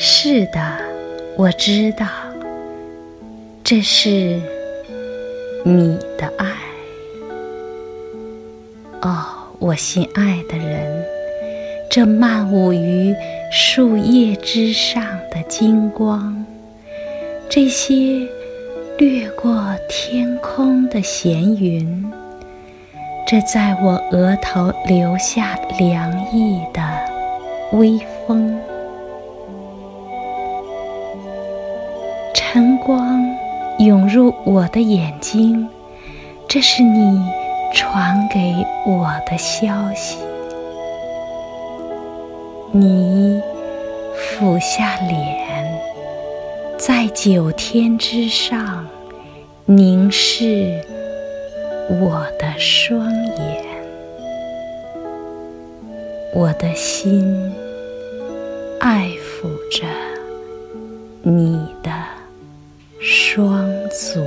是的，我知道，这是你的爱。哦，我心爱的人，这漫舞于树叶之上的金光，这些掠过天空的闲云，这在我额头留下凉意的微风。晨光涌入我的眼睛，这是你传给我的消息。你俯下脸，在九天之上凝视我的双眼，我的心爱抚着你。双足。